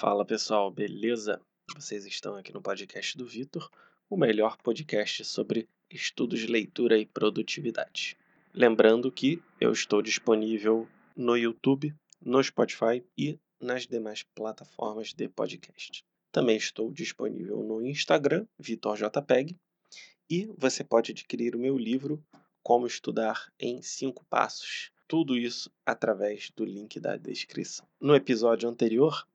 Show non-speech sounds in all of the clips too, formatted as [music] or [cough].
Fala pessoal, beleza? Vocês estão aqui no podcast do Vitor, o melhor podcast sobre estudos leitura e produtividade. Lembrando que eu estou disponível no YouTube, no Spotify e nas demais plataformas de podcast. Também estou disponível no Instagram, VitorJPEG, e você pode adquirir o meu livro Como Estudar em 5 Passos. Tudo isso através do link da descrição. No episódio anterior,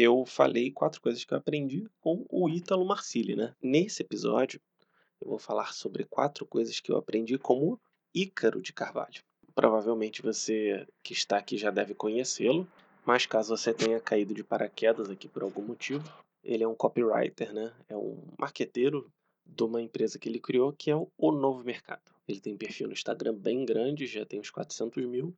eu falei quatro coisas que eu aprendi com o Ítalo Marcilli, né? Nesse episódio, eu vou falar sobre quatro coisas que eu aprendi com o Ícaro de Carvalho. Provavelmente você que está aqui já deve conhecê-lo, mas caso você tenha caído de paraquedas aqui por algum motivo, ele é um copywriter, né? É um marqueteiro de uma empresa que ele criou, que é o Novo Mercado. Ele tem perfil no Instagram bem grande, já tem uns 400 mil.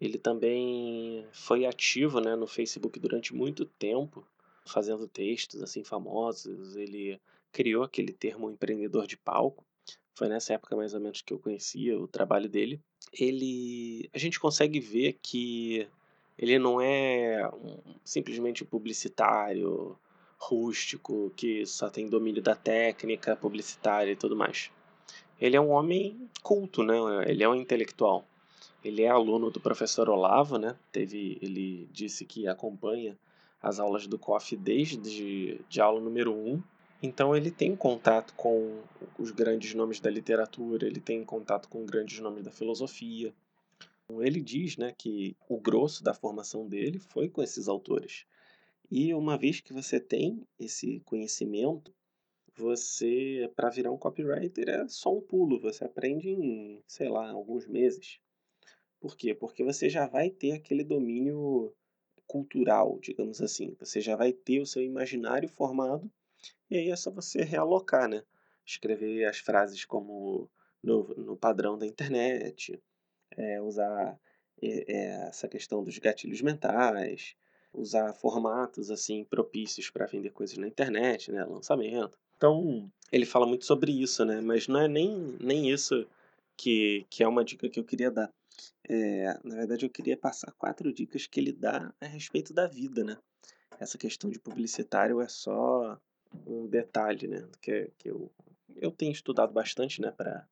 Ele também foi ativo né, no Facebook durante muito tempo, fazendo textos assim famosos. Ele criou aquele termo empreendedor de palco. Foi nessa época mais ou menos que eu conhecia o trabalho dele. Ele, a gente consegue ver que ele não é um, simplesmente publicitário rústico que só tem domínio da técnica publicitária e tudo mais. Ele é um homem culto, né? Ele é um intelectual. Ele é aluno do professor Olavo, né? Teve, ele disse que acompanha as aulas do COF desde de aula número 1. Um. Então ele tem contato com os grandes nomes da literatura, ele tem contato com grandes nomes da filosofia. Ele diz né, que o grosso da formação dele foi com esses autores. E uma vez que você tem esse conhecimento, você, para virar um copywriter, é só um pulo. Você aprende em, sei lá, alguns meses. Por quê? Porque você já vai ter aquele domínio cultural, digamos assim. Você já vai ter o seu imaginário formado e aí é só você realocar, né? Escrever as frases como no, no padrão da internet, é, usar é, essa questão dos gatilhos mentais, usar formatos assim propícios para vender coisas na internet, né, lançamento. Então, ele fala muito sobre isso, né, mas não é nem, nem isso que, que é uma dica que eu queria dar. É, na verdade, eu queria passar quatro dicas que ele dá a respeito da vida, né? Essa questão de publicitário é só um detalhe, né? Que, que eu, eu tenho estudado bastante, né, para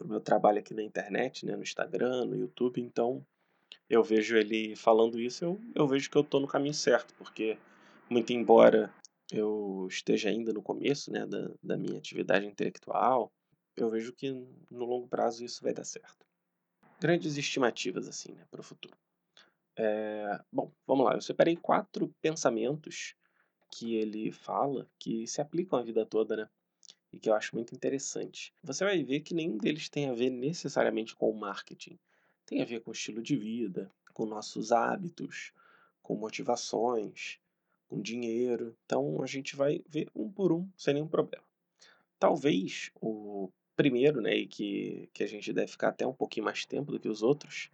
o meu trabalho aqui na internet, né, no Instagram, no YouTube, então eu vejo ele falando isso, eu, eu vejo que eu estou no caminho certo, porque, muito embora eu esteja ainda no começo né, da, da minha atividade intelectual, eu vejo que no longo prazo isso vai dar certo. Grandes estimativas assim né, para o futuro. É, bom, vamos lá. Eu separei quatro pensamentos que ele fala que se aplicam a vida toda, né? E que eu acho muito interessante. Você vai ver que nenhum deles tem a ver necessariamente com o marketing tem a ver com estilo de vida, com nossos hábitos, com motivações, com dinheiro. Então a gente vai ver um por um sem nenhum problema. Talvez o primeiro, né, e que, que a gente deve ficar até um pouquinho mais tempo do que os outros,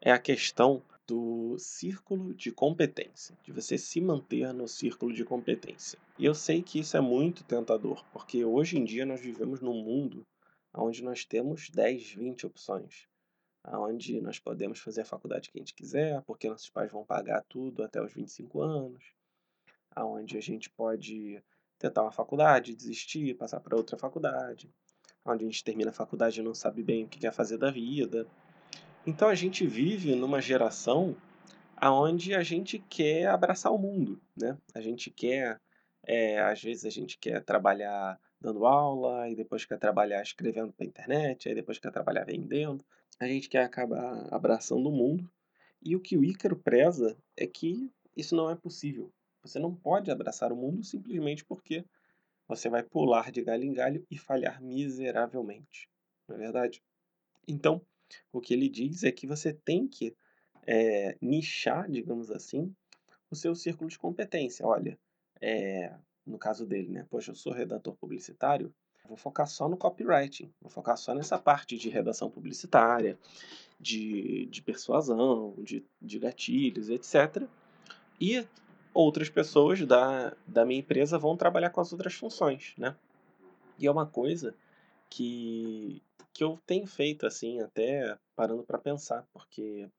é a questão do círculo de competência, de você se manter no círculo de competência. E eu sei que isso é muito tentador, porque hoje em dia nós vivemos num mundo onde nós temos 10, 20 opções onde nós podemos fazer a faculdade que a gente quiser, porque nossos pais vão pagar tudo até os 25 anos, aonde a gente pode tentar uma faculdade, desistir, passar para outra faculdade, onde a gente termina a faculdade e não sabe bem o que quer fazer da vida. Então a gente vive numa geração aonde a gente quer abraçar o mundo, né? A gente quer, é, às vezes a gente quer trabalhar dando aula, e depois quer trabalhar escrevendo para internet, aí depois quer trabalhar vendendo a gente quer acabar abraçando o mundo. E o que o Ícaro preza é que isso não é possível. Você não pode abraçar o mundo simplesmente porque você vai pular de galho em galho e falhar miseravelmente. Não é verdade? Então, o que ele diz é que você tem que é, nichar, digamos assim, o seu círculo de competência. Olha, é, no caso dele, né? Poxa, eu sou redator publicitário, Vou focar só no copywriting, vou focar só nessa parte de redação publicitária, de, de persuasão, de, de gatilhos, etc. E outras pessoas da, da minha empresa vão trabalhar com as outras funções, né? E é uma coisa que, que eu tenho feito, assim, até parando para pensar, porque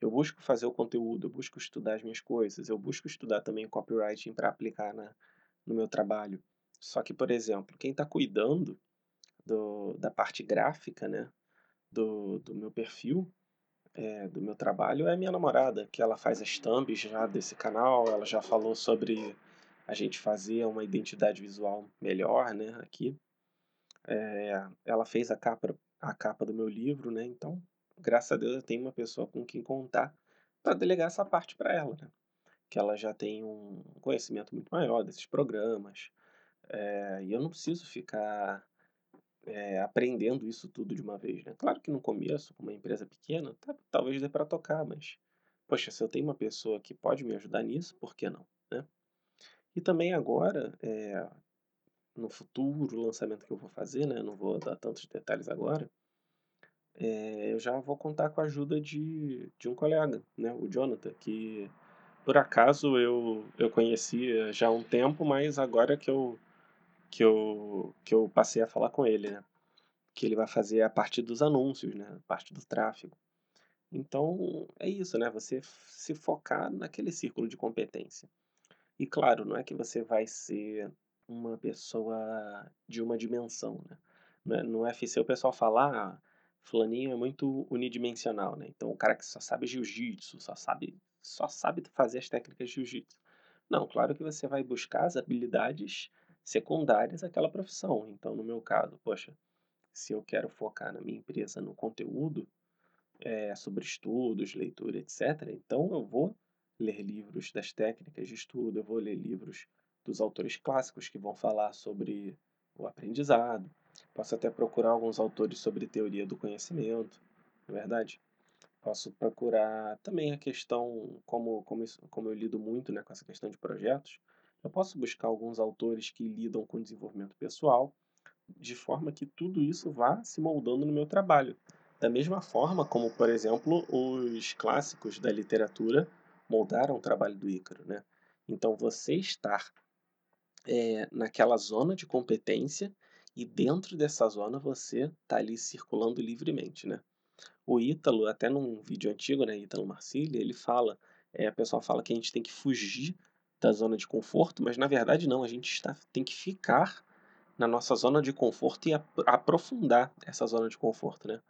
eu busco fazer o conteúdo, eu busco estudar as minhas coisas, eu busco estudar também copywriting para aplicar na, no meu trabalho. Só que, por exemplo, quem está cuidando do, da parte gráfica, né, do, do meu perfil, é, do meu trabalho, é minha namorada, que ela faz as thumbs já desse canal, ela já falou sobre a gente fazer uma identidade visual melhor, né, aqui. É, ela fez a capa, a capa do meu livro, né, então, graças a Deus eu tenho uma pessoa com quem contar para delegar essa parte para ela, né, que ela já tem um conhecimento muito maior desses programas, é, e eu não preciso ficar é, aprendendo isso tudo de uma vez, né? Claro que no começo, com uma empresa pequena, tá, talvez dê para tocar, mas, poxa, se eu tenho uma pessoa que pode me ajudar nisso, por que não, né? E também agora, é, no futuro lançamento que eu vou fazer, né? Não vou dar tantos detalhes agora. É, eu já vou contar com a ajuda de, de um colega, né? O Jonathan, que por acaso eu, eu conhecia já há um tempo, mas agora que eu que eu, que eu passei a falar com ele, né? Que ele vai fazer a parte dos anúncios, né? A parte do tráfego. Então, é isso, né? Você se focar naquele círculo de competência. E claro, não é que você vai ser uma pessoa de uma dimensão, né? No UFC o pessoal fala, ah, fulaninho é muito unidimensional, né? Então o cara que só sabe jiu-jitsu, só sabe, só sabe fazer as técnicas de jiu-jitsu. Não, claro que você vai buscar as habilidades secundárias àquela profissão. Então, no meu caso, poxa, se eu quero focar na minha empresa no conteúdo é, sobre estudos, leitura, etc., então eu vou ler livros das técnicas de estudo, eu vou ler livros dos autores clássicos que vão falar sobre o aprendizado. Posso até procurar alguns autores sobre teoria do conhecimento, não é verdade? Posso procurar também a questão, como, como, como eu lido muito né, com essa questão de projetos, eu posso buscar alguns autores que lidam com desenvolvimento pessoal, de forma que tudo isso vá se moldando no meu trabalho. Da mesma forma como, por exemplo, os clássicos da literatura moldaram o trabalho do Ícaro. Né? Então, você estar é, naquela zona de competência e dentro dessa zona você está ali circulando livremente. Né? O Ítalo, até num vídeo antigo, né, Ítalo Marcília, ele fala, é, a pessoa fala que a gente tem que fugir da zona de conforto, mas na verdade não, a gente está, tem que ficar na nossa zona de conforto e ap aprofundar essa zona de conforto, né?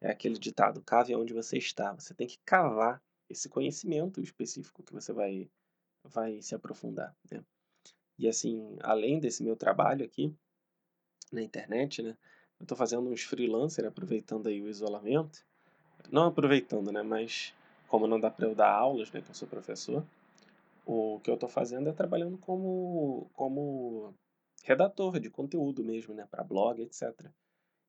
É aquele ditado, cave onde você está. Você tem que cavar esse conhecimento específico que você vai, vai se aprofundar, né? E assim, além desse meu trabalho aqui na internet, né? Eu estou fazendo uns freelancer, aproveitando aí o isolamento. Não aproveitando, né? Mas como não dá para eu dar aulas, né? Que eu sou professor, o que eu estou fazendo é trabalhando como, como redator de conteúdo mesmo, né, para blog, etc.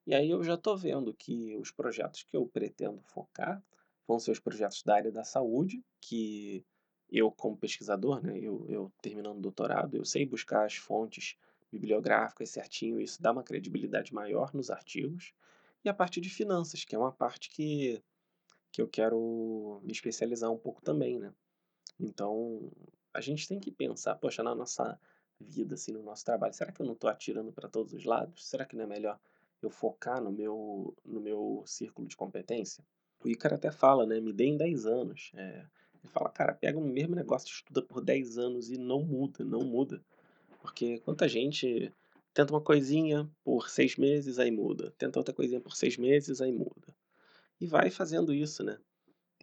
E aí eu já estou vendo que os projetos que eu pretendo focar vão ser os projetos da área da saúde, que eu, como pesquisador, né, eu, eu terminando o doutorado, eu sei buscar as fontes bibliográficas certinho, isso dá uma credibilidade maior nos artigos. E a parte de finanças, que é uma parte que, que eu quero me especializar um pouco também, né? Então, a gente tem que pensar, poxa, na nossa vida, assim, no nosso trabalho, será que eu não estou atirando para todos os lados? Será que não é melhor eu focar no meu, no meu círculo de competência? O Icaro até fala, né, me deem 10 anos. É, ele fala, cara, pega o mesmo negócio, estuda por 10 anos e não muda, não muda. Porque quanta gente tenta uma coisinha por seis meses, aí muda. Tenta outra coisinha por seis meses, aí muda. E vai fazendo isso, né?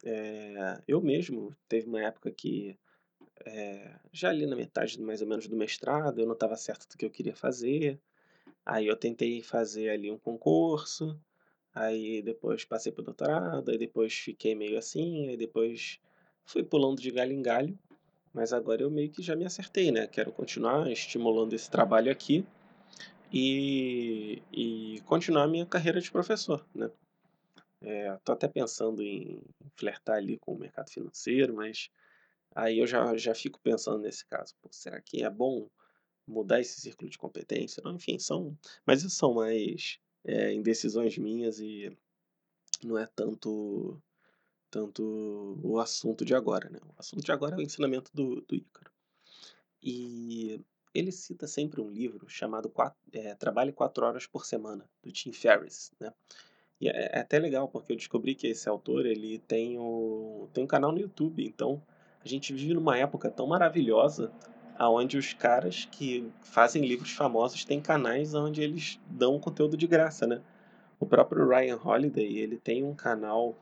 É, eu mesmo, teve uma época que, é, já ali na metade mais ou menos do mestrado, eu não estava certo do que eu queria fazer. Aí eu tentei fazer ali um concurso, aí depois passei para o doutorado, aí depois fiquei meio assim, aí depois fui pulando de galho em galho. Mas agora eu meio que já me acertei, né? Quero continuar estimulando esse trabalho aqui e, e continuar a minha carreira de professor, né? É, tô até pensando em flertar ali com o mercado financeiro, mas aí eu já, já fico pensando nesse caso. Pô, será que é bom mudar esse círculo de competência? Não, enfim, são. Mas isso são mais é, indecisões minhas e não é tanto tanto o assunto de agora, né? O assunto de agora é o ensinamento do, do Ícaro. E ele cita sempre um livro chamado quatro, é, Trabalhe Quatro Horas por Semana, do Tim Ferriss, né? E é é até legal, porque eu descobri que esse autor, ele tem o tem um canal no YouTube, então a gente vive numa época tão maravilhosa, aonde os caras que fazem livros famosos têm canais onde eles dão conteúdo de graça, né. O próprio Ryan Holiday, ele tem um canal,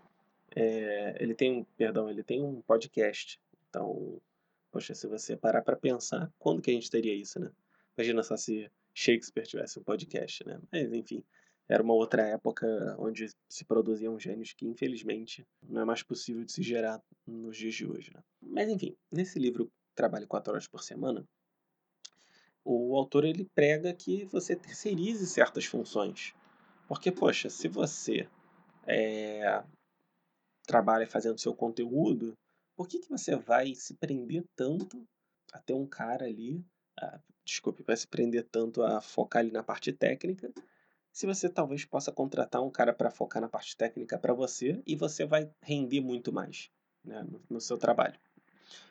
eh, ele tem perdão, ele tem um podcast. Então, poxa, se você parar para pensar, quando que a gente teria isso, né? Imagina só se Shakespeare tivesse um podcast, né? Mas enfim, era uma outra época onde se produziam gênios que infelizmente não é mais possível de se gerar nos dias de hoje, né? Mas enfim, nesse livro Trabalhe 4 horas por semana, o autor ele prega que você terceirize certas funções. Porque, poxa, se você eh, trabalha fazendo seu conteúdo, por que que você vai se prender tanto a ter um cara ali, a desculpe, vai se prender tanto a focar ali na parte técnica, se você talvez possa contratar um cara para focar na parte técnica para você e você vai render muito mais, né, no no seu trabalho.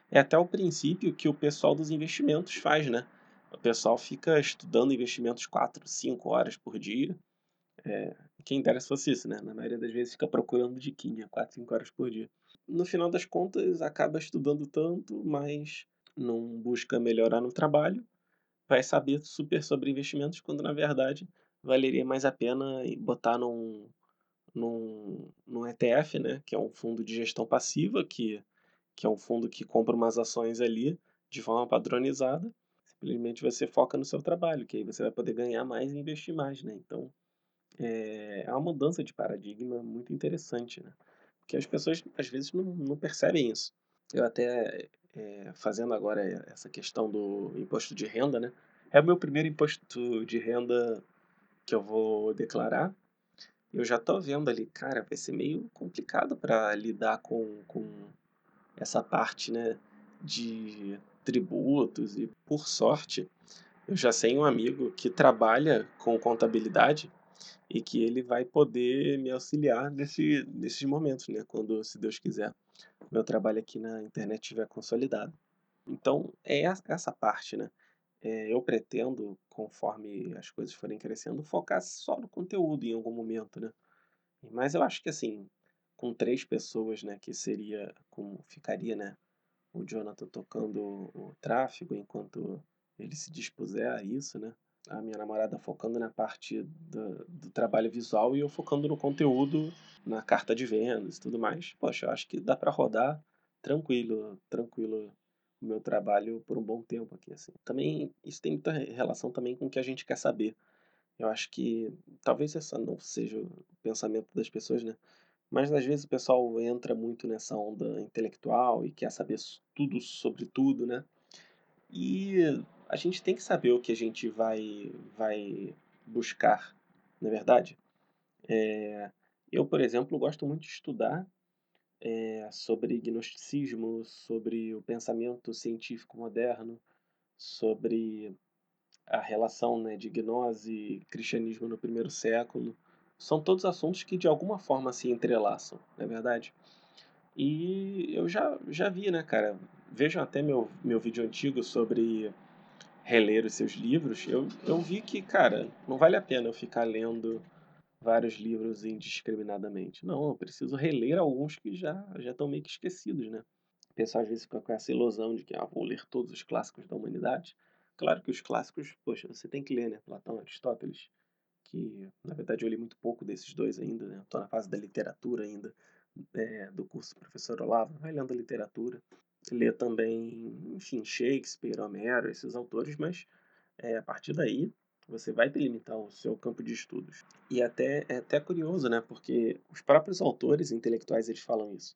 É até o princípio que o pessoal dos investimentos faz, né. O pessoal fica estudando investimentos 4, 5 horas por dia, eh, quem dera se fosse isso, né, na maioria das vezes fica procurando diquinha 4, 5 horas por dia. No final das contas acaba estudando tanto, mas não busca melhorar no trabalho, vai saber super sobre investimentos, quando na verdade valeria mais a pena botar num num num ETF, né, que é um fundo de gestão passiva, que que é um fundo que compra umas ações ali, de forma padronizada, simplesmente você foca no seu trabalho, que aí você vai poder ganhar mais e investir mais, né, então, eh, é uma mudança de paradigma muito interessante, né, porque as pessoas às vezes não não percebem isso. Eu até, eh, fazendo agora essa questão do imposto de renda, né, é o meu primeiro imposto de renda que eu vou declarar, eu já tô vendo ali, cara, vai ser meio complicado para lidar com com essa parte, né, de tributos e, por sorte, eu já sei um amigo que trabalha com contabilidade e que ele vai poder me auxiliar nesse nesses momentos, né, quando, se Deus quiser, meu trabalho aqui na internet estiver consolidado. Então é essa parte, né, eh, eu pretendo, conforme as coisas forem crescendo, focar só no conteúdo em algum momento, né. Mas eu acho que assim, com 3 pessoas, né, que seria como ficaria, né, o Jonathan tocando o tráfego enquanto ele se dispuser a isso, né, a minha namorada focando na parte do do trabalho visual e eu focando no conteúdo, na carta de vendas e tudo mais. Poxa, eu acho que dá para rodar tranquilo tranquilo o meu trabalho por um bom tempo aqui, assim. Também isso tem muita re relação também com o que a gente quer saber. Eu acho que talvez essa não seja o pensamento das pessoas, né, mas às vezes o pessoal entra muito nessa onda intelectual e quer saber tudo sobre tudo, né, e a gente tem que saber o que a gente vai vai buscar, não é verdade? Eh, eu, por exemplo, gosto muito de estudar, eh, sobre gnosticismo, sobre o pensamento científico moderno, sobre a relação, né, de gnose e cristianismo no primeiro século. São todos assuntos que de alguma forma se entrelaçam, não é verdade? E eu já já vi, né, cara, vejam até meu meu vídeo antigo sobre reler os seus livros, eu eu vi que, cara, não vale a pena eu ficar lendo vários livros indiscriminadamente. Não, eu preciso reler alguns que já já estão meio que esquecidos, né. O pessoal às vezes fica com essa ilusão de que: "Ah, vou ler todos os clássicos da humanidade". Claro que os clássicos, poxa, você tem que ler, né, Platão, Aristóteles, que na verdade eu li muito pouco desses 2 ainda, né, tô na fase da literatura ainda, eh, do curso Professor Olavo, vai lendo literatura, ler também, enfim, Shakespeare, Homero, esses autores, mas, eh, a partir daí, você vai delimitar o seu campo de estudos. E até é até curioso, né, porque os próprios autores intelectuais eles falam isso.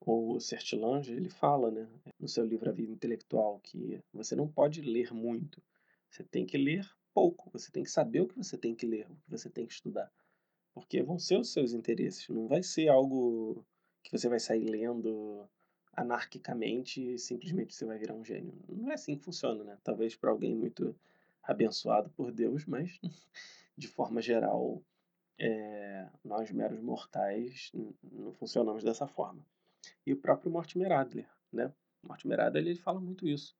O Sertillanges, ele fala, né, no seu livro A Vida Intelectual, que você não pode ler muito, você tem que ler pouco, você tem que saber o que você tem que ler, o que você tem que estudar, porque vão ser os seus interesses, não vai ser algo que você vai sair lendo anarquicamente e simplesmente você vai virar um gênio. Não é assim que funciona, né, talvez para alguém muito abençoado por Deus, mas [laughs] de forma geral, eh, nós meros mortais não funcionamos dessa forma. E o próprio Mortimer Adler, né, Mortimer Adler ele fala muito isso.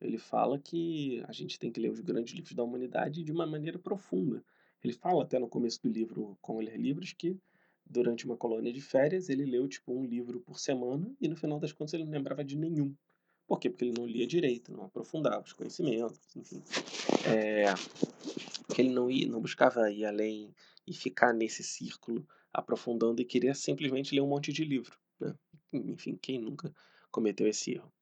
Ele fala que a gente tem que ler os grandes livros da humanidade de uma maneira profunda. Ele fala até no começo do livro Como Ler Livros que durante uma colônia de férias, ele leu tipo um livro por semana e no final das contas ele não lembrava de nenhum. Por quê? Porque ele não lia direito, não aprofundava os conhecimentos, enfim. É, que ele não ia, não buscava ir além e ficar nesse círculo aprofundando e queria simplesmente ler um monte de livro, né? Enfim, quem nunca cometeu esse erro?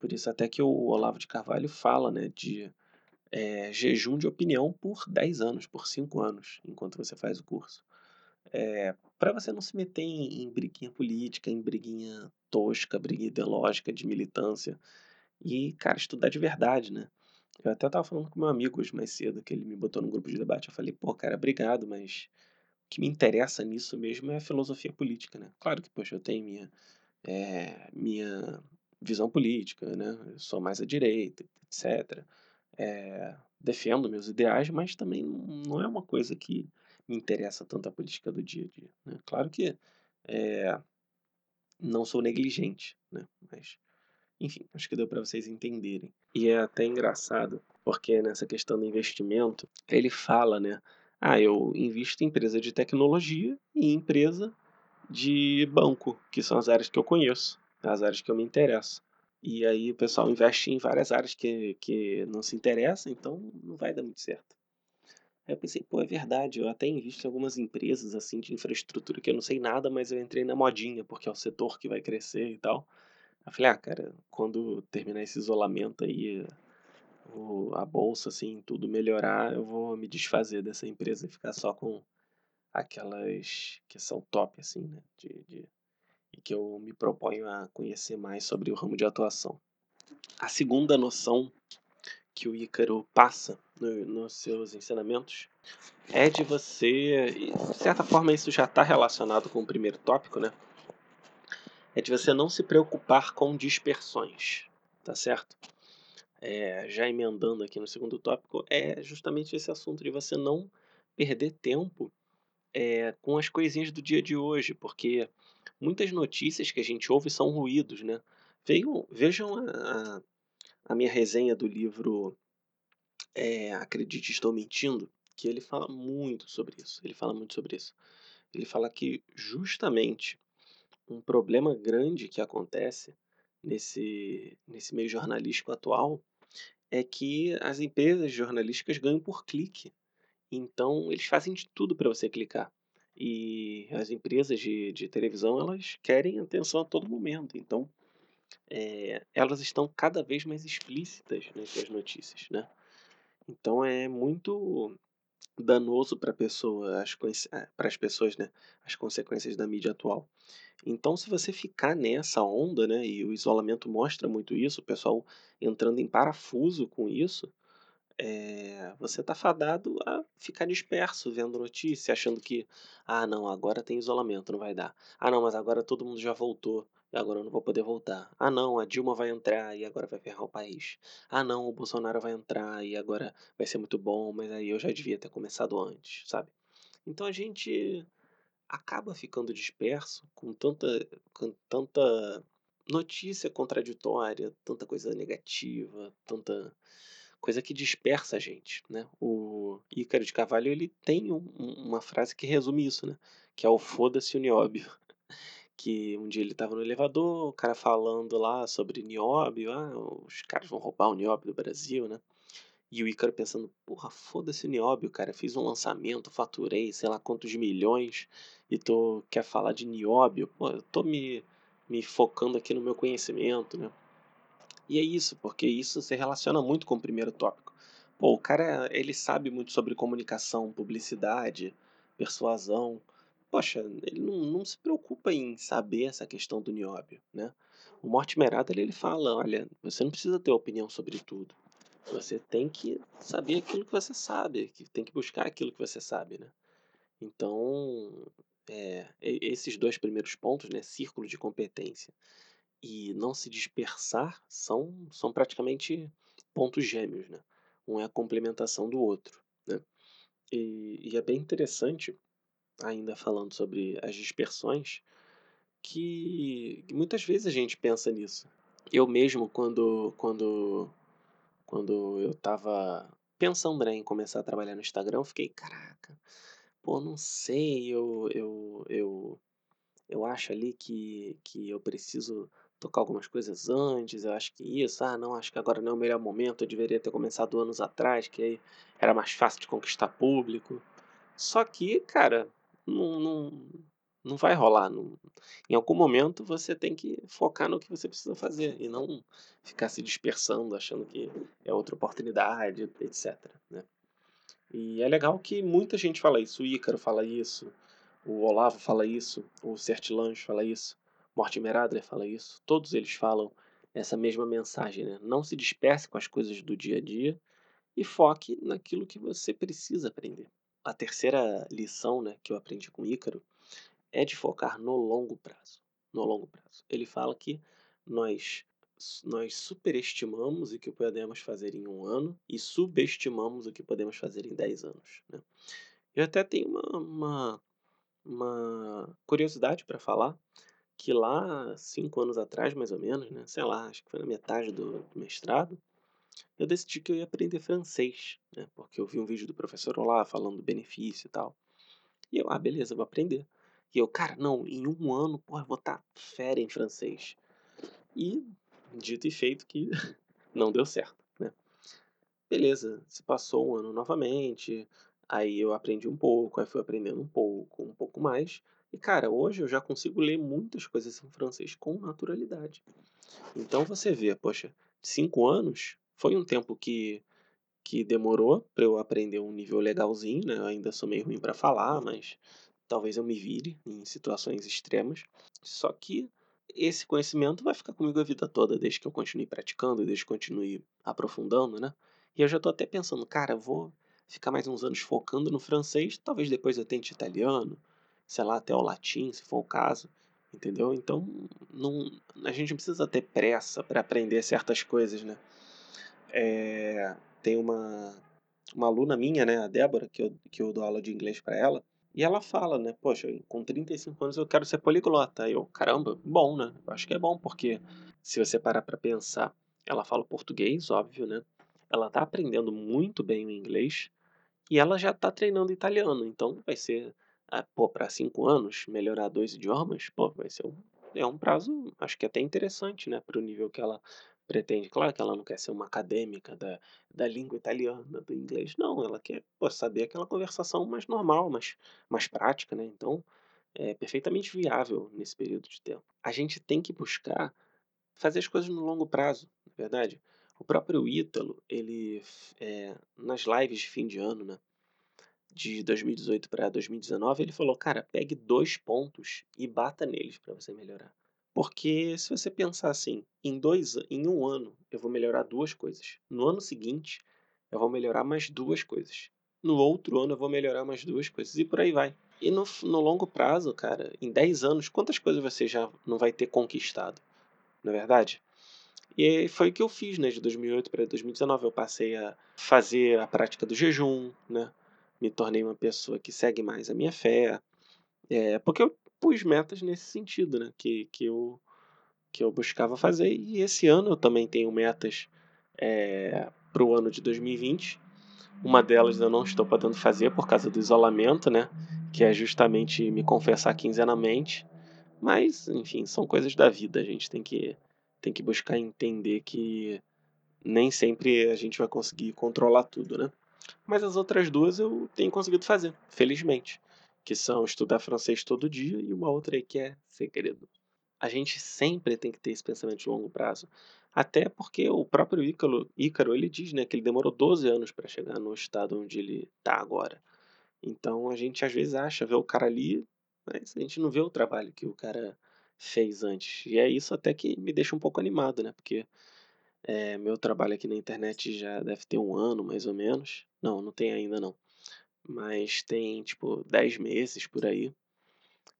Por isso até que o Olavo de Carvalho fala, né, de é, jejum de opinião por 10 anos, por 5 anos, enquanto você faz o curso. É, para você não se meter em, em briguinha política, em briguinha tosca, briguinha ideológica, de militância. E, cara, estudar de verdade, né? Eu até tava falando com meu amigo hoje mais cedo, que ele me botou num grupo de debate. Eu falei, pô, cara, obrigado, mas o que me interessa nisso mesmo é a filosofia política, né? Claro que, poxa, eu tenho minha, é, minha visão política, né? Eu sou mais à direita, etc. É, defendo meus ideais, mas também não é uma coisa que me interessa tanto a política do dia a dia. Né? Claro que é, não sou negligente, né? mas enfim, acho que deu para vocês entenderem. E é até engraçado, porque nessa questão do investimento, ele fala, né? Ah, eu invisto em empresa de tecnologia e empresa de banco, que são as áreas que eu conheço, as áreas que eu me interesso. E aí o pessoal investe em várias áreas que, que não se interessam, então não vai dar muito certo. Aí eu pensei, pô, é verdade, eu até invisto em algumas empresas assim de infraestrutura que eu não sei nada, mas eu entrei na modinha, porque é o setor que vai crescer e tal. Eu falei, ah, cara, quando terminar esse isolamento aí, o, a bolsa, assim, tudo melhorar, eu vou me desfazer dessa empresa e ficar só com aquelas que são top, assim, né? De, de e que eu me proponho a conhecer mais sobre o ramo de atuação. A segunda noção que o Ícaro passa no, nos seus ensinamentos é de você, de certa forma isso já está relacionado com o primeiro tópico, né? É de você não se preocupar com dispersões, tá certo? É, já emendando aqui no segundo tópico, é justamente esse assunto de você não perder tempo é, com as coisinhas do dia de hoje, porque muitas notícias que a gente ouve são ruídos, né? Vejam, vejam a, minha resenha do livro é, Acredite, Estou Mentindo, que ele fala muito sobre isso. Ele fala muito sobre isso. Ele fala que justamente um problema grande que acontece nesse, nesse meio jornalístico atual é que as empresas jornalísticas ganham por clique. Então, eles fazem de tudo para você clicar. E as empresas de, de televisão, elas querem atenção a todo momento. Então, é, elas estão cada vez mais explícitas nas suas notícias, né? Então, é muito danoso para pessoa, as, para as pessoas, né? As consequências da mídia atual. Então, se você ficar nessa onda, né? E o isolamento mostra muito isso, o pessoal entrando em parafuso com isso, é, você está fadado a ficar disperso vendo notícia, achando que, ah, não, agora tem isolamento, não vai dar. Ah, não, mas agora todo mundo já voltou e agora eu não vou poder voltar. Ah, não, a Dilma vai entrar e agora vai ferrar o país. Ah, não, o Bolsonaro vai entrar e agora vai ser muito bom, mas aí eu já devia ter começado antes, sabe? Então a gente acaba ficando disperso com tanta, com tanta notícia contraditória, tanta coisa negativa, tanta coisa que dispersa a gente, né? O Ícaro de Carvalho, ele tem um, uma frase que resume isso, né? Que é o foda-se o nióbio. [laughs] Que um dia ele estava no elevador, o cara falando lá sobre nióbio, ah, os caras vão roubar o nióbio do Brasil, né? E o Ícaro pensando, porra, foda-se o nióbio, cara, fiz um lançamento, faturei sei lá quantos milhões e tô, quer falar de nióbio, pô, eu tô me, me focando aqui no meu conhecimento, né? E é isso, porque isso se relaciona muito com o primeiro tópico. Pô, o cara, ele sabe muito sobre comunicação, publicidade, persuasão. Poxa, ele não, não se preocupa em saber essa questão do nióbio, né? O Mortimer Adler, ele fala, olha, você não precisa ter opinião sobre tudo. Você tem que saber aquilo que você sabe, que tem que buscar aquilo que você sabe, né? Então, é, esses dois primeiros pontos, né, círculo de competência e não se dispersar são, são praticamente pontos gêmeos, né? Um é a complementação do outro, né? E, e é bem interessante, ainda falando sobre as dispersões, que muitas vezes a gente pensa nisso. Eu mesmo, quando, quando, quando eu estava pensando né, em começar a trabalhar no Instagram, eu fiquei, caraca, Pô, não sei, eu eu eu eu acho ali que que eu preciso tocar algumas coisas antes, eu acho que isso, ah, não, acho que agora não é o melhor momento, eu deveria ter começado anos atrás, que aí era mais fácil de conquistar público. Só que, cara, não não não vai rolar, não em algum momento você tem que focar no que você precisa fazer e não ficar se dispersando, achando que é outra oportunidade, etcétera, né. E é legal que muita gente fala isso, o Ícaro fala isso, o Olavo fala isso, o Sertilange fala isso, Mortimer Adler fala isso, todos eles falam essa mesma mensagem, né, não se disperse com as coisas do dia a dia e foque naquilo que você precisa aprender. A terceira lição, né, que eu aprendi com Ícaro é de focar no longo prazo, no longo prazo. Ele fala que nós nós superestimamos o que podemos fazer em um ano e subestimamos o que podemos fazer em 10 anos, né. Eu até tenho uma uma uma curiosidade para falar, que lá 5 anos atrás, mais ou menos, né, sei lá, acho que foi na metade do do mestrado, eu decidi que eu ia aprender francês, né, porque eu vi um vídeo do professor Olá falando do benefício e tal. E eu: "Ah, beleza, vou aprender". E eu: "Cara, não, em um ano, porra, eu vou estar fera em francês". E dito e feito que [laughs] não deu certo, né. Beleza, se passou um ano novamente, aí eu aprendi um pouco, aí fui aprendendo um pouco, um pouco mais, e cara, hoje eu já consigo ler muitas coisas em francês com naturalidade. Então você vê, poxa, 5 anos foi um tempo que que demorou para eu aprender um nível legalzinho, né, eu ainda sou meio ruim para falar, mas talvez eu me vire em situações extremas. Só que esse conhecimento vai ficar comigo a vida toda, desde que eu continue praticando, desde que eu continue aprofundando, né. E eu já estou até pensando: "Cara, vou ficar mais uns anos focando no francês, talvez depois eu tente italiano, sei lá, até o latim, se for o caso", entendeu. Então não a gente não precisa ter pressa para aprender certas coisas, né. Eh, tem uma uma aluna minha, né, a Débora, que eu que eu dou aula de inglês para ela, e ela fala, né: "Poxa, com 35 anos eu quero ser poliglota". Eu: "Caramba, bom, né". Eu acho que é bom, porque se você parar para pensar, ela fala português, óbvio, né, ela tá aprendendo muito bem o inglês, e ela já tá treinando italiano, então vai ser, ah, pô, para 5 anos, melhorar 2 idiomas, pô, vai ser um é um prazo, acho que até interessante, né, para o nível que ela pretende. Claro que ela não quer ser uma acadêmica da da língua italiana, do inglês, não, ela quer, pô, saber aquela conversação mais normal, mais mais prática, né, então é perfeitamente viável nesse período de tempo. A gente tem que buscar fazer as coisas no longo prazo, não é verdade. O próprio Ítalo, ele eh, nas lives de fim de ano, né, de 2018 para 2019, ele falou: "Cara, pegue 2 pontos e bata neles para você melhorar". Porque se você pensar assim, em 2 a em 1 ano eu vou melhorar 2 coisas, no ano seguinte eu vou melhorar mais 2 coisas, no outro ano eu vou melhorar mais 2 coisas e por aí vai. E no no longo prazo, cara, em 10 anos, quantas coisas você já não vai ter conquistado, não é verdade? E foi o que eu fiz, né, de 2008 para 2019, eu passei a fazer a prática do jejum, né, me tornei uma pessoa que segue mais a minha fé, eh, porque eu pus metas nesse sentido, né, que que eu que eu buscava fazer e esse ano eu também tenho metas, eh, para o ano de 2020. Uma delas eu não estou podendo fazer por causa do isolamento, né, que é justamente me confessar quinzenalmente, mas enfim, são coisas da vida, a gente tem que tem que buscar entender que nem sempre a gente vai conseguir controlar tudo, né. Mas as outras 2 eu tenho conseguido fazer, felizmente, que são estudar francês todo dia e uma outra aí que é segredo. A gente sempre tem que ter esse pensamento de longo prazo, até porque o próprio Ícalo Ícaro, ele diz, né, que ele demorou 12 anos para chegar no estado onde ele tá agora. Então a gente às vezes acha, vê o cara ali, mas a gente não vê o trabalho que o cara fez antes. E é isso até que me deixa um pouco animado, né, porque, eh, meu trabalho aqui na internet já deve ter 1 ano mais ou menos. Não, não tem ainda não. Mas tem tipo 10 meses por aí.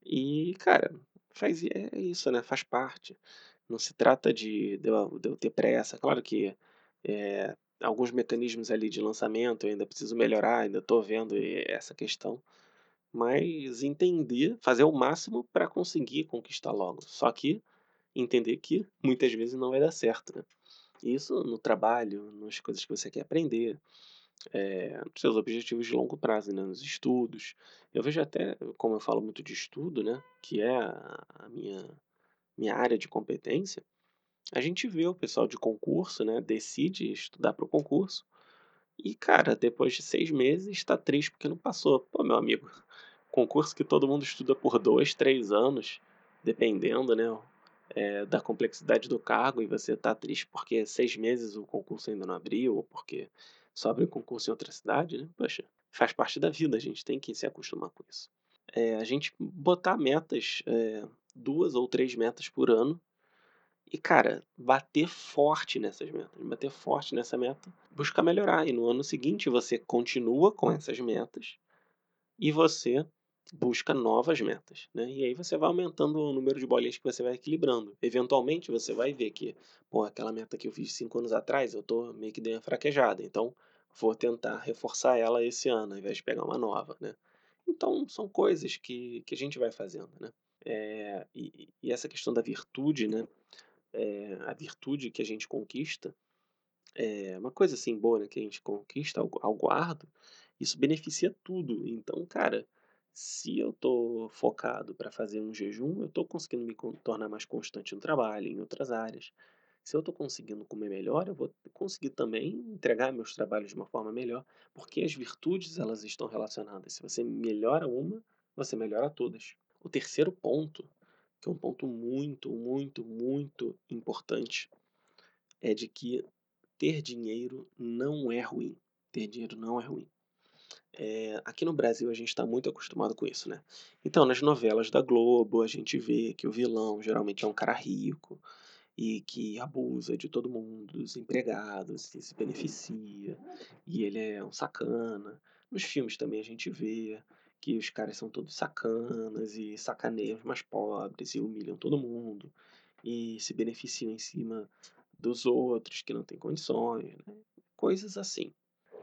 E cara, faz é isso, né, faz parte. Não se trata de de eu de eu ter pressa, claro que, eh, alguns mecanismos ali de lançamento eu ainda preciso melhorar, ainda estou vendo, essa questão, mas entender, fazer o máximo para conseguir conquistar logo. Só que entender que muitas vezes não vai dar certo, né. Isso no trabalho, nas coisas que você quer aprender, nos seus objetivos de longo prazo, né, nos estudos. Eu vejo até, como eu falo muito de estudo, né, que é a minha minha área de competência, a gente vê o pessoal de concurso, né, decide estudar para o concurso e, cara, depois de 6 meses está triste porque não passou. Pô, meu amigo, [laughs] concurso que todo mundo estuda por 2, 3 anos, dependendo, né, eh, da complexidade do cargo, e você tá triste porque 6 meses o concurso ainda não abriu, ou porque só abriu concurso em outra cidade, né, poxa, faz parte da vida, a gente tem que se acostumar com isso. Eh, a gente botar metas, eh, 2 ou 3 metas por ano e, cara, bater forte nessas metas, bater forte nessa meta, buscar melhorar. E no ano seguinte você continua com essas metas e você busca novas metas, né. E aí você vai aumentando o número de bolinhas que você vai equilibrando. Eventualmente você vai ver que, pô, aquela meta que eu fiz 5 anos atrás, eu tô meio que dei uma fraquejada, então vou tentar reforçar ela esse ano, ao invés de pegar uma nova, né. Então são coisas que que a gente vai fazendo, né. Eh, e e essa questão da virtude, né, eh, a virtude que a gente conquista, é uma coisa, assim, boa, né, que a gente conquista ao ao guardo, isso beneficia tudo. Então, cara, se eu tô focado pra fazer um jejum, eu tô conseguindo me tornar mais constante no trabalho, em outras áreas. Se eu tô conseguindo comer melhor, eu vou conseguir também entregar meus trabalhos de uma forma melhor, porque as virtudes elas estão relacionadas. Se você melhora uma, você melhora todas. O terceiro ponto, que é um ponto muito, muito, muito importante, é de que ter dinheiro não é ruim. Ter dinheiro não é ruim. Eh, aqui no Brasil a gente tá muito acostumado com isso, né. Então nas novelas da Globo a gente vê que o vilão geralmente é um cara rico, e que abusa de todo mundo, dos empregados, e se beneficia, e ele é um sacana. Nos filmes também a gente vê que os caras são todos sacanas e sacaneiam os mais pobres e humilham todo mundo, e se beneficiam em cima dos outros que não têm condições, né, coisas assim.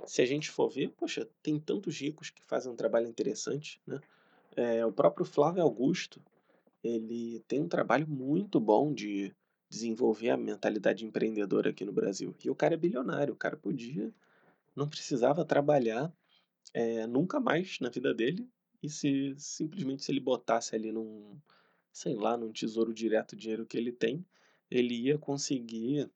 Se a gente for ver, poxa, tem tantos ricos que fazem um trabalho interessante, né. Eh, o próprio Flávio Augusto, ele tem um trabalho muito bom de desenvolver a mentalidade empreendedora aqui no Brasil. E o cara é bilionário, o cara podia não precisava trabalhar, eh, nunca mais na vida dele, e se simplesmente se ele botasse ali num, sei lá, num tesouro direto o dinheiro que ele tem, ele ia conseguir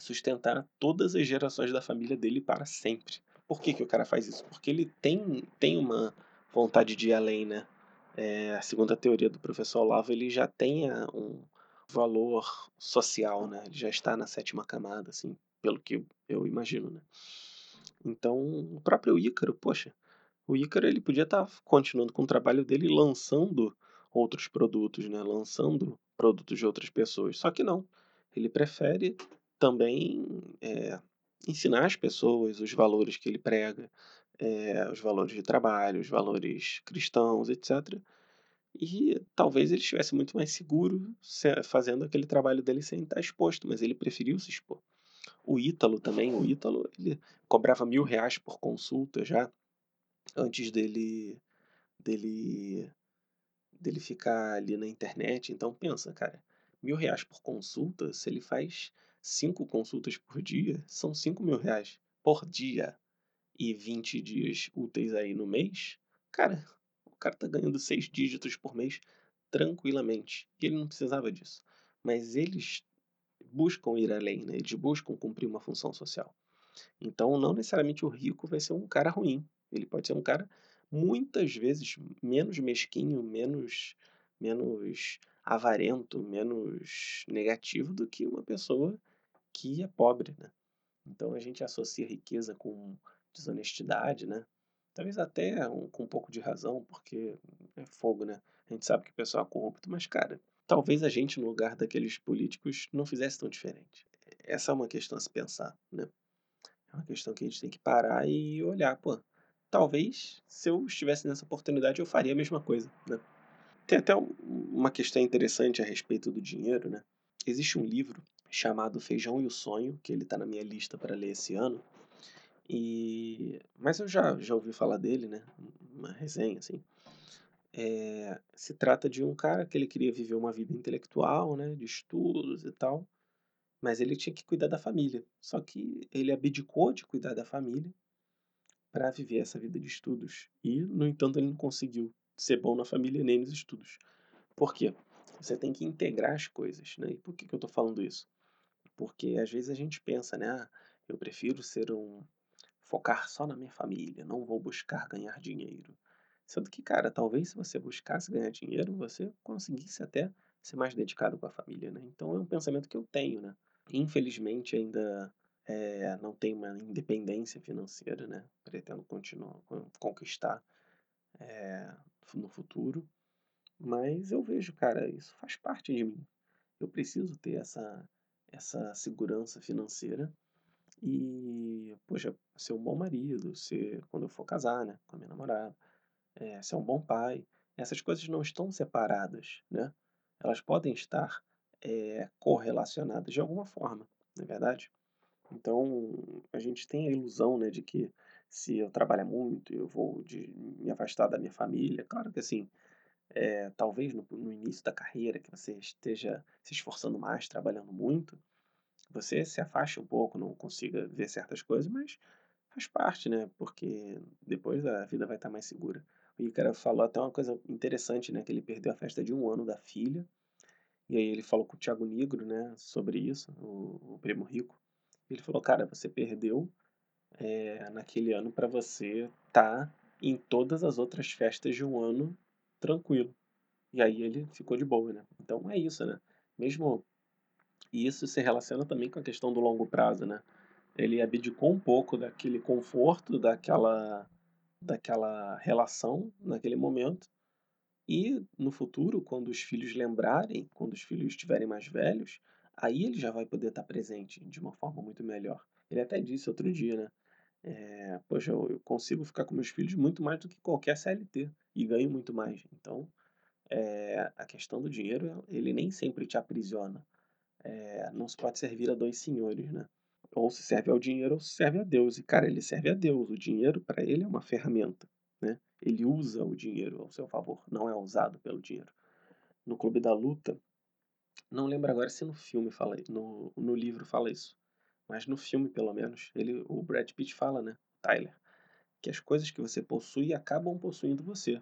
sustentar todas as gerações da família dele para sempre. Por que que o cara faz isso? Porque ele tem tem uma vontade de ir além, né. Segundo a teoria do professor Olavo, ele já tem a um valor social, né, ele já está na sétima camada, assim, pelo que eu imagino, né. Então, o próprio Ícaro, poxa, o Ícaro ele podia estar continuando com o trabalho dele lançando outros produtos, né, lançando produtos de outras pessoas, só que não, ele prefere também, eh, ensinar as pessoas os valores que ele prega, eh, os valores de trabalho, os valores cristãos, etcétera. E talvez ele estivesse muito mais seguro se fazendo aquele trabalho dele sem estar exposto, mas ele preferiu se expor. O Ítalo também, o Ítalo ele cobrava R$1000 por consulta já, antes dele dele dele ficar ali na internet, então pensa cara, R$1000 por consulta, se ele faz 5 consultas por dia, são R$5000 por dia, e 20 dias úteis aí no mês, cara, o cara tá ganhando 6 dígitos por mês tranquilamente, e ele não precisava disso. Mas eles buscam ir além, né, eles buscam cumprir uma função social. Então não necessariamente o rico vai ser um cara ruim, ele pode ser um cara muitas vezes menos mesquinho, menos menos avarento, menos negativo do que uma pessoa que é pobre, né. Então a gente associa riqueza com desonestidade, né, talvez até um com um pouco de razão, porque é fogo, né, a gente sabe que o pessoal é corrupto, mas cara, talvez a gente no lugar daqueles políticos não fizesse tão diferente. Essa é uma questão a se pensar, né. É uma questão que a gente tem que parar e olhar, pô, talvez se eu estivesse nessa oportunidade eu faria a mesma coisa, né. Tem até um uma questão interessante a respeito do dinheiro, né, existe um livro chamado Feijão e o Sonho, que ele tá na minha lista pra ler esse ano, e mas eu já já ouvi falar dele, né, uma resenha, assim. Eh, se trata de um cara que ele queria viver uma vida intelectual, né, de estudos e tal, mas ele tinha que cuidar da família, só que ele abdicou de cuidar da família para viver essa vida de estudos. E, no entanto, ele não conseguiu ser bom na família nem nos estudos. Por quê? Você tem que integrar as coisas, né? E por que, que eu estou falando isso? Porque às vezes a gente pensa, né? Ah, eu prefiro ser um focar só na minha família, não vou buscar ganhar dinheiro. Sendo que, cara, talvez se você buscasse ganhar dinheiro, você conseguisse até ser mais dedicado com a família, né? Então é um pensamento que eu tenho, né? Infelizmente ainda é, não tenho uma independência financeira, né? Pretendo continuar conquistar é, no futuro, mas eu vejo, cara, isso faz parte de mim. Eu preciso ter essa essa segurança financeira e, poxa, ser um bom marido, ser quando eu for casar, né, com a minha namorada, é, ser um bom pai. Essas coisas não estão separadas, né? Elas podem estar é, correlacionadas de alguma forma, não é verdade? Então, a gente tem a ilusão, né, de que se eu trabalhar muito, eu vou de, me afastar da minha família. Claro que assim, é, talvez no, no início da carreira, que você esteja se esforçando mais, trabalhando muito, você se afaste um pouco, não consiga ver certas coisas, mas faz parte, né? Porque depois a vida vai estar mais segura. O Ícaro falou até uma coisa interessante, né? Que ele perdeu a festa de um ano da filha. E aí ele falou com o Thiago Negro, né? Sobre isso, o, o primo rico. Ele falou, cara, você perdeu é, naquele ano para você estar tá em todas as outras festas de um ano tranquilo. E aí ele ficou de boa, né? Então é isso, né? Mesmo e isso se relaciona também com a questão do longo prazo, né? Ele abdicou um pouco daquele conforto, daquela daquela relação naquele momento. E no futuro, quando os filhos lembrarem, quando os filhos estiverem mais velhos, aí ele já vai poder estar presente de uma forma muito melhor. Ele até disse outro dia, né? É, poxa, eu, eu, consigo ficar com meus filhos muito mais do que qualquer CLT e ganho muito mais. Então, é, a questão do dinheiro, ele nem sempre te aprisiona. É, não se pode servir a dois senhores, né? Ou se serve ao dinheiro ou se serve a Deus. E, cara, ele serve a Deus. O dinheiro, para ele, é uma ferramenta, né? Ele usa o dinheiro ao seu favor, não é usado pelo dinheiro. No Clube da Luta, não lembro agora se no filme fala, no, no livro fala isso, mas no filme, pelo menos, ele, o Brad Pitt fala, né, Tyler, que as coisas que você possui acabam possuindo você.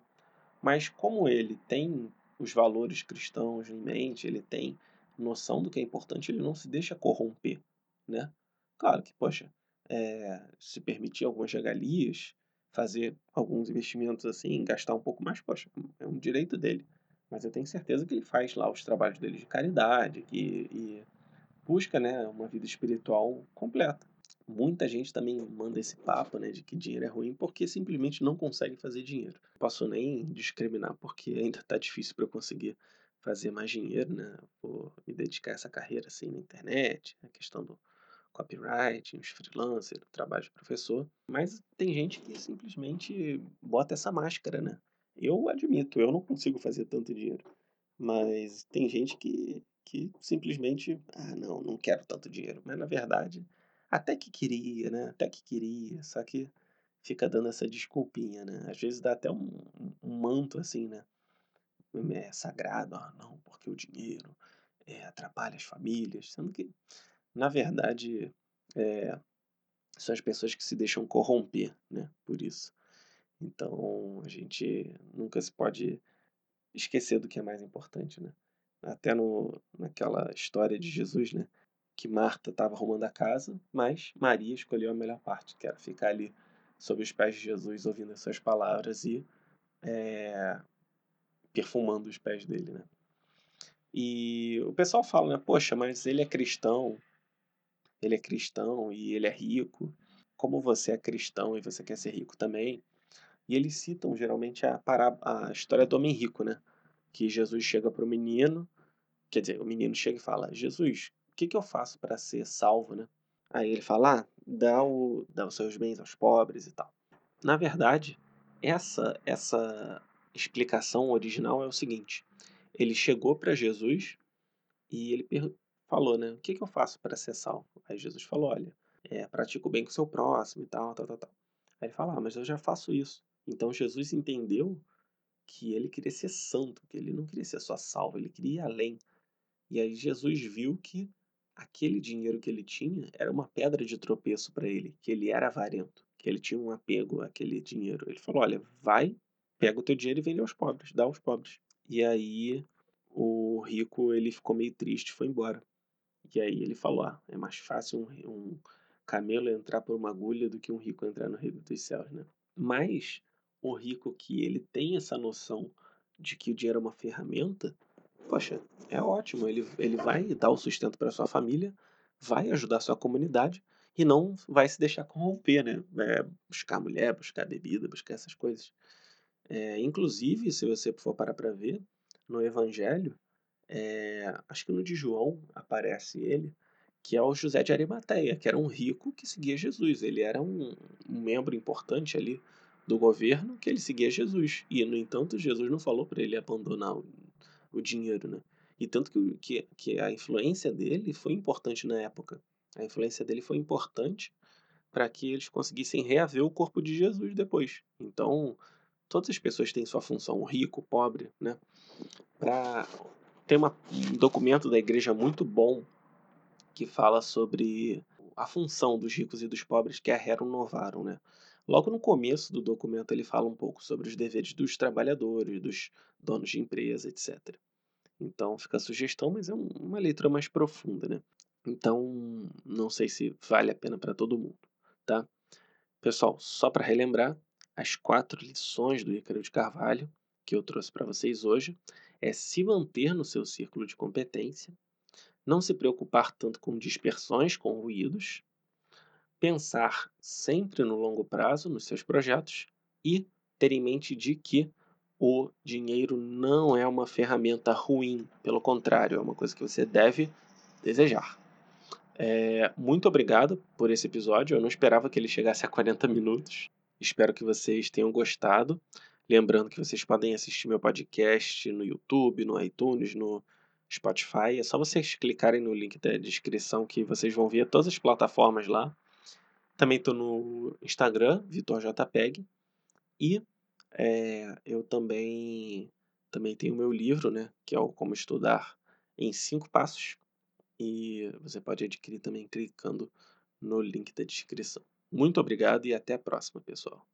Mas como ele tem os valores cristãos em mente, ele tem noção do que é importante, ele não se deixa corromper, né? Claro que, poxa, é, se permitir algumas regalias, fazer alguns investimentos assim, gastar um pouco mais, poxa, é um direito dele. Mas eu tenho certeza que ele faz lá os trabalhos dele de caridade que, e busca né, uma vida espiritual completa. Muita gente também manda esse papo né, de que dinheiro é ruim porque simplesmente não consegue fazer dinheiro. Posso nem discriminar porque ainda está difícil para eu conseguir fazer mais dinheiro, né? Vou me dedicar a essa carreira assim na internet, a questão do copyright, os freelancers, o trabalho de professor. Mas tem gente que simplesmente bota essa máscara, né? Eu admito, eu não consigo fazer tanto dinheiro. Mas tem gente que, que simplesmente, ah, não, não quero tanto dinheiro. Mas na verdade, até que queria, né? Até que queria, só que fica dando essa desculpinha, né? Às vezes dá até um, um manto assim, né? É sagrado, ah, não, porque o dinheiro é, atrapalha as famílias, sendo que, na verdade, é, são as pessoas que se deixam corromper, né? Por isso. Então, a gente nunca se pode esquecer do que é mais importante, né? Até no, naquela história de Jesus, né? Que Marta estava arrumando a casa, mas Maria escolheu a melhor parte, que era ficar ali sob os pés de Jesus, ouvindo as suas palavras e é, perfumando os pés dele, né? E o pessoal fala, né? Poxa, mas ele é cristão, ele é cristão e ele é rico. Como você é cristão e você quer ser rico também, e eles citam geralmente a, pará a história do homem rico, né? Que Jesus chega para o menino, quer dizer, o menino chega e fala: Jesus, o que, que eu faço para ser salvo, né? Aí ele fala: ah, dá, o, dá os seus bens aos pobres e tal. Na verdade, essa, essa explicação original é o seguinte: ele chegou para Jesus e ele falou, né? O que, que eu faço para ser salvo? Aí Jesus falou: olha, é, pratica o bem com o seu próximo e tal, tal, tal, tal. Aí ele fala: ah, mas eu já faço isso. Então Jesus entendeu que ele queria ser santo, que ele não queria ser só salvo, ele queria ir além. E aí Jesus viu que aquele dinheiro que ele tinha era uma pedra de tropeço para ele, que ele era avarento, que ele tinha um apego àquele dinheiro. Ele falou: Olha, vai, pega o teu dinheiro e vende aos pobres, dá aos pobres. E aí o rico ele ficou meio triste, foi embora. E aí ele falou: ah, é mais fácil um, um camelo entrar por uma agulha do que um rico entrar no reino dos céus, né? Mas o rico que ele tem essa noção de que o dinheiro é uma ferramenta, poxa, é ótimo. Ele, ele vai dar o sustento para sua família, vai ajudar sua comunidade e não vai se deixar corromper, né? É, buscar mulher, buscar bebida, buscar essas coisas. É, inclusive, se você for parar para ver, no Evangelho, é, acho que no de João aparece ele, que é o José de Arimateia, que era um rico que seguia Jesus. Ele era um, um membro importante ali do governo que ele seguia Jesus. E, no entanto, Jesus não falou para ele abandonar o, o, dinheiro, né? E tanto que, que, que a influência dele foi importante na época. A influência dele foi importante para que eles conseguissem reaver o corpo de Jesus depois. Então, todas as pessoas têm sua função, rico, pobre, né? Pra... Tem uma, um documento da igreja muito bom que fala sobre a função dos ricos e dos pobres, que a Rerum Novarum, né? Logo no começo do documento ele fala um pouco sobre os deveres dos trabalhadores, dos donos de empresa, etc. Então fica a sugestão, mas é uma leitura mais profunda, né? Então não sei se vale a pena para todo mundo, tá? Pessoal, só para relembrar, as quatro lições do Ícaro de Carvalho que eu trouxe para vocês hoje é se manter no seu círculo de competência, não se preocupar tanto com dispersões, com ruídos, pensar sempre no longo prazo nos seus projetos e ter em mente de que o dinheiro não é uma ferramenta ruim, pelo contrário, é uma coisa que você deve desejar. É, muito obrigado por esse episódio. Eu não esperava que ele chegasse a 40 minutos. Espero que vocês tenham gostado. Lembrando que vocês podem assistir meu podcast no YouTube, no iTunes, no Spotify. É só vocês clicarem no link da descrição que vocês vão ver todas as plataformas lá. Também estou no Instagram, VitorJPEG. E é, eu também, também tenho meu livro, né? Que é o Como Estudar em 5 Passos. E você pode adquirir também clicando no link da descrição. Muito obrigado e até a próxima, pessoal.